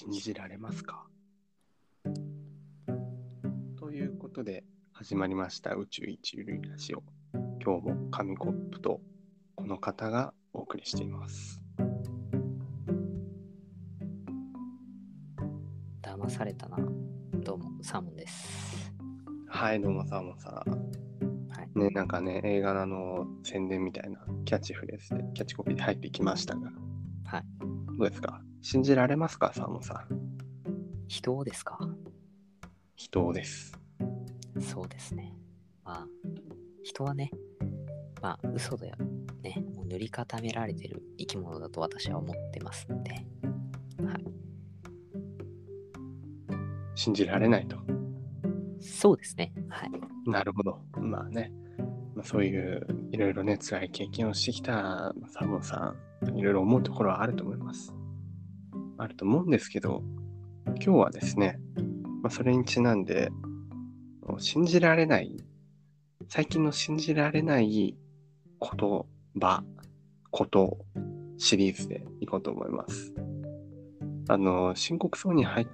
信じられますか？ということで始まりました宇宙一ゆるいラジオ。今日も紙コップとこの方がお送りしています。騙されたな。どうも、サーモンです。はい、どうもさもさはい。ん。ね、なんかね、映画の宣伝みたいなキャッチフレーズで、キャッチコピーで入ってきましたが、はい。どうですか？信じられますか、サーモンさん？人ですか？人です。そうですね。まあ、人はね、まあ、嘘だよ。ね、もう塗り固められてる生き物だと私は思ってますんで。はい。信じられないと。そうですね。はい。なるほど。まあね、まあ、そういういろいろね、辛い経験をしてきたサーモンさん、いろいろ思うところはあると思います。あると思うんですけど、今日はですね、まあ、それにちなんで、信じられない、最近の信じられない言葉、ことシリーズでいこうと思います。あの、深刻そうに入っ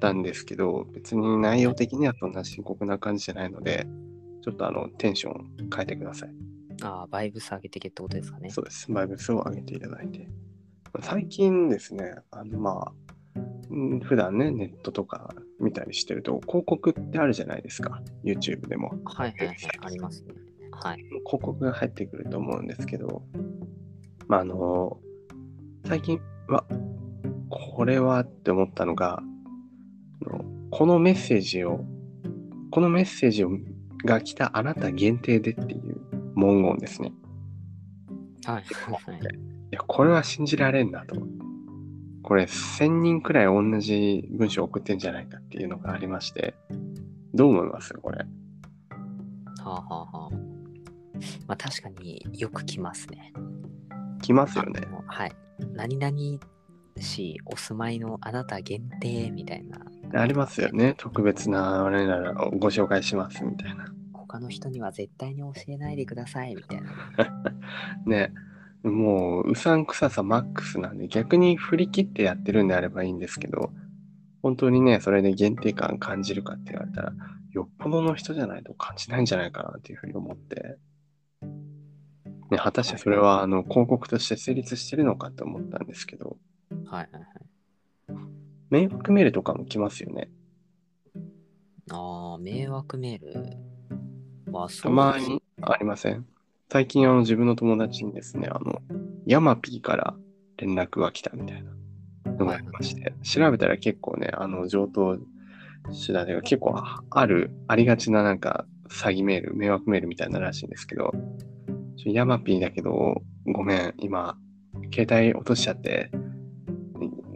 たんですけど、別に内容的にはそんな深刻な感じじゃないので、ちょっとあの、テンション変えてください。ああ、バイブス上げてけってことですかね。そうです。バイブスを上げていただいて。最近ですね、あの、まあ、うん普段ね、ネットとか見たりしてると、広告ってあるじゃないですか。YouTube でも。はいはいはい。ありますね。はい。広告が入ってくると思うんですけど、まあ、あの、最近は、これはって思ったのが、このメッセージを、このメッセージをが来たあなた限定でっていう文言ですね。は。いや、これは信じられんなと。これ、1000人くらい同じ文章を送ってんじゃないかっていうのがありまして、どう思います？これ。はあはあはあ。まあ確かによく来ますね。来ますよね。はい。何々市お住まいのあなた限定みたいな。ありますよね。特別な我ならをご紹介しますみたいな。他の人には絶対に教えないでくださいみたいな。ね。もう、うさんくささマックスなんで、逆に振り切ってやってるんであればいいんですけど、本当にね、それで限定感感じるかって言われたら、よっぽどの人じゃないと感じないんじゃないかなっていうふうに思って、ね、果たしてそれは、あの、広告として成立してるのかって思ったんですけど、はいはいはい。迷惑メールとかも来ますよね。ああ、迷惑メール？はたそうですまにありません？最近あの自分の友達にですね、あの、ヤマピーから連絡が来たみたいなのがありまして、調べたら結構ね、あの、上等手段では結構ある、ありがちななんか詐欺メール、迷惑メールみたいならしいんですけど、ちょヤマピーだけど、ごめん、今、携帯落としちゃって、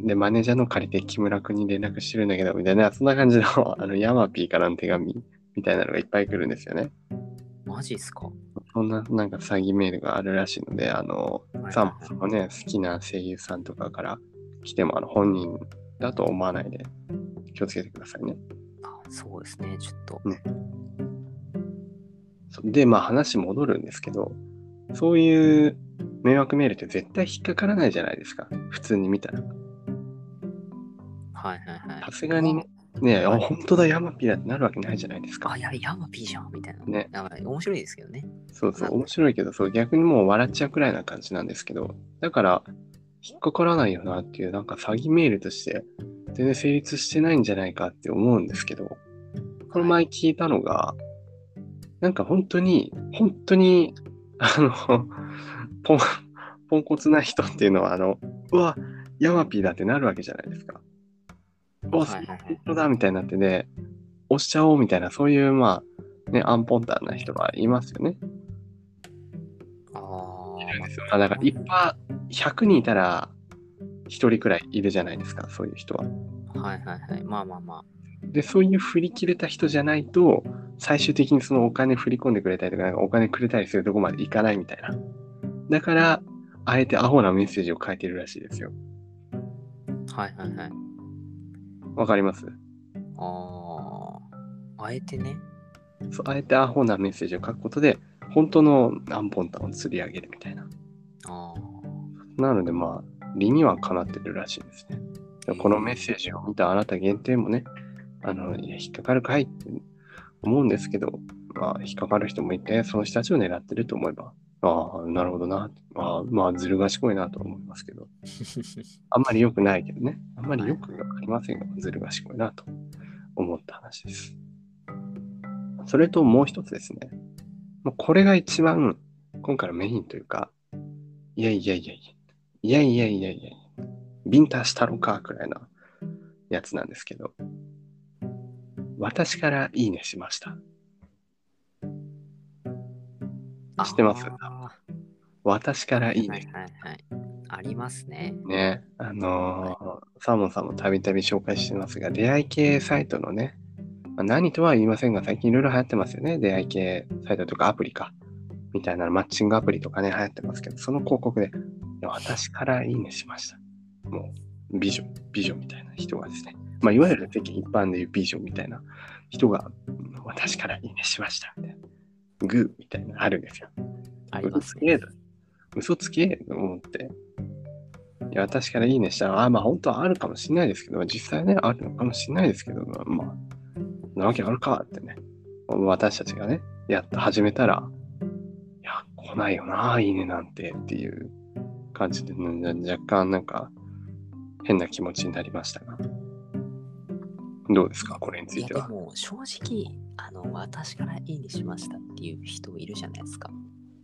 で、マネージャーの借りて木村君に連絡してるんだけど、みたいな、そんな感じの、あの、ヤマピーからの手紙みたいなのがいっぱい来るんですよね。マジっすか？そんななんか詐欺メールがあるらしいので、あの、はいサンさんもね、好きな声優さんとかから来ても、あの、本人だと思わないで気をつけてくださいね。あそうですね、ちょっと。そで、まあ話戻るんですけど、そういう迷惑メールって絶対引っかからないじゃないですか。普通に見たら。はいはいはい。さすがにね、ねあ、本当だ、ヤマピーだってなるわけないじゃないですかあ、。や、ヤマピーじゃんみたいな。ね。面白いですけどね。そうそう、面白いけど、そう、逆にもう笑っちゃうくらいな感じなんですけど、だから、引っかからないよなっていう、なんか詐欺メールとして、全然成立してないんじゃないかって思うんですけど、この前聞いたのが、なんか本当に、本当に、あの、ポン、ポンコツな人っていうのは、あの、うわ、ヤマピーだってなるわけじゃないですか。うわ、はいはいだみたいになってね、押しちゃおうみたいな、そういう、まあ、ね、アンポンタンな人はいますよね。ああ。あだから、いっぱい100人いたら、1人くらいいるじゃないですか、そういう人は。はいはいはい。まあまあまで、そういう振り切れた人じゃないと、最終的にそのお金振り込んでくれたりとか、なんかお金くれたりするとこまでいかないみたいな。だから、あえてアホなメッセージを書いてるらしいですよ。あ。はいはいはい。わかります？ああ。あえてね。そうあえてアホなメッセージを書くことで、本当のアンポンタンを釣り上げるみたいな。あなので、まあ、理にはかなってるらしいですね。このメッセージを見たあなた限定もね、あの、いや、引っかかるかいって思うんですけど、まあ、引っかかる人もいて、その人たちを狙ってると思えば、ああ、なるほどな。まあ、まあ、ずる賢いなと思いますけど、あんまり良くないけどね。あんまり良くありませんが、ずる賢いなと思った話です。それともう一つですね。もうこれが一番、今回のメインというか、いやいやいやいや、いやいやいやいやいや、ビンタしたろかくらいなやつなんですけど、私からいいねしました。知ってますあ私からーいいね。はいはいはい。ありますね。ね、あのーサーモンさんもたびたび紹介してますが、出会い系サイトのね、まあ何とは言いませんが、最近いろいろ流行ってますよね。出会い系サイトとかアプリか。みたいなマッチングアプリとかね、流行ってますけど、その広告で、私からいいねしました。もう、美女、美女みたいな人がですね、まあ、いわゆる世間一般でいう美女みたいな人が、うん私からいいねしました。みたいな。グーみたいなのあるんですよ。ありますね。嘘つけと思って。いや、私からいいねしたら、あ、まあ本当はあるかもしれないですけど、実際ね、あるのかもしれないですけど、まあ、なわけあるかってね。私たちがね、やっと始めたら、いや、来ないよな、いいねなんてっていう感じで、うん若干なんか変な気持ちになりましたが。どうですか、これについては。でも正直、あの、私からいいねしましたっていう人いるじゃないですか。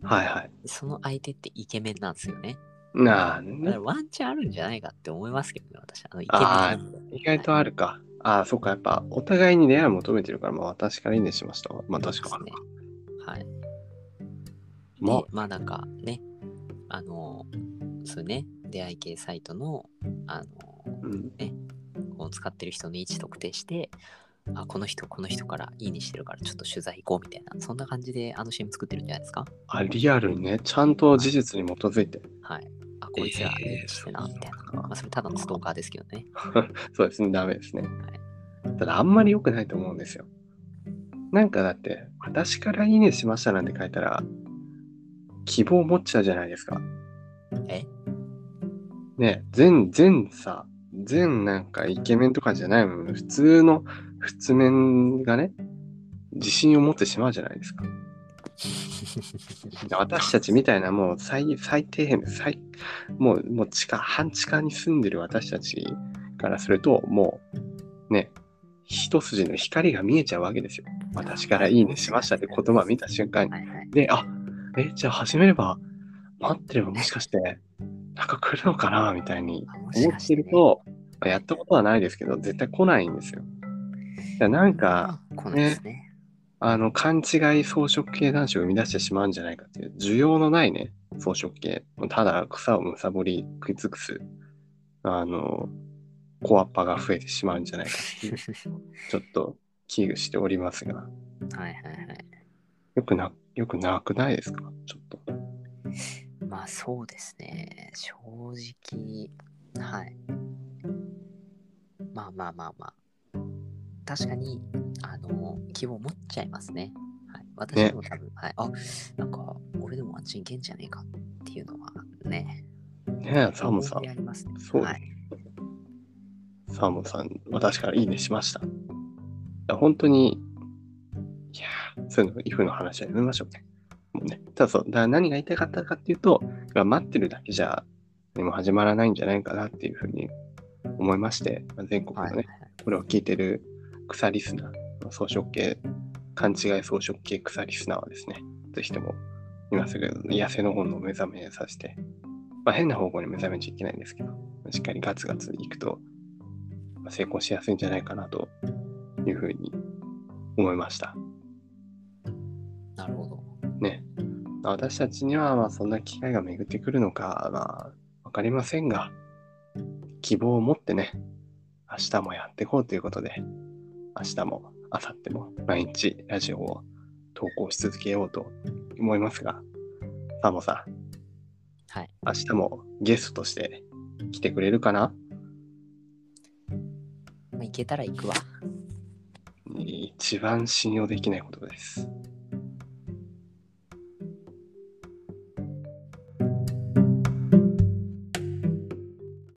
はいはい。その相手ってイケメンなんですよね。なあ、ね、ワンチャンあるんじゃないかって思いますけどね、私。あのイケメン意外とあるか。ああ、そっか、やっぱお互いに出会いを求めてるから、まあ私からいいねしましたわ。まあ確かあるか。はい。まあで、まあなんかね、あの、そうね、出会い系サイトの、あの、うん、こう使ってる人の位置特定して、あ、この人、この人からいいねしてるから、ちょっと取材行こうみたいな、そんな感じであの CM 作ってるんじゃないですか？あ、リアルにね、ちゃんと事実に基づいて。はい。あ、こいつらいいねしてな、みたいな。まあそれただのストーカーですけどね。そうですね、ダメですね。ただ、あんまり良くないと思うんですよ。なんかだって、私からいいねしましたなんて書いたら、希望持っちゃうじゃないですか。え？ね、全、全さ、全なんかイケメンとかじゃないもの、普通の、普通面がね、自信を持ってしまうじゃないですか。私たちみたいなもう最最底辺で最もうもう地下半地下に住んでる私たちからするともうね一筋の光が見えちゃうわけですよ。私からいいねしましたって言葉を見た瞬間に。で、あえじゃあ始めれば待ってればもしかしてなんか来るのかなみたいに思ってると、まあやったことはないですけど絶対来ないんですよ。なんか、あ来ないですね。あの、勘違い装飾系男子を生み出してしまうんじゃないかっていう、需要のないね、装飾系。ただ草をむさぼり食い尽くす、あの、コアッパが増えてしまうんじゃないかっていう、ちょっと危惧しておりますが、はいはいはい。よくな、よくなくないですか？ちょっと。まあそうですね。正直、はい。まあまあまあまあ。確かに、あの、希望持っちゃいますね。はい。私も多分、はい。あ、なんか、俺でもあっちに行けんじゃねえかっていうのはね。ねえ、サーモンさん思い、ありますね。そうはい。サーモンさん、私からいいねしました。いや本当に、いやーそういうの、イフの話はやめましょうね。もうそう、だから何が言いたかったかっていうと、待ってるだけじゃ何も始まらないんじゃないかなっていうふうに思いまして、まあ全国のね、はい。これを聞いてる草リスナー、まあ装飾系、勘違い装飾系草リスナーはですね、ぜひとも今すぐ痩せの本の目覚めさせて、まあ、変な方向に目覚めちゃいけないんですけど、しっかりガツガツいくと、まあ成功しやすいんじゃないかなというふうに思いました。私たちにはまあそんな機会が巡ってくるのか、まあ、わかりませんが、希望を持ってね、明日もやっていこうということで、明日も明後日も毎日ラジオを投稿し続けようと思いますが、サーモさん、はい。明日もゲストとして来てくれるかな？まあ、行けたら行くわ。一番信用できないことです。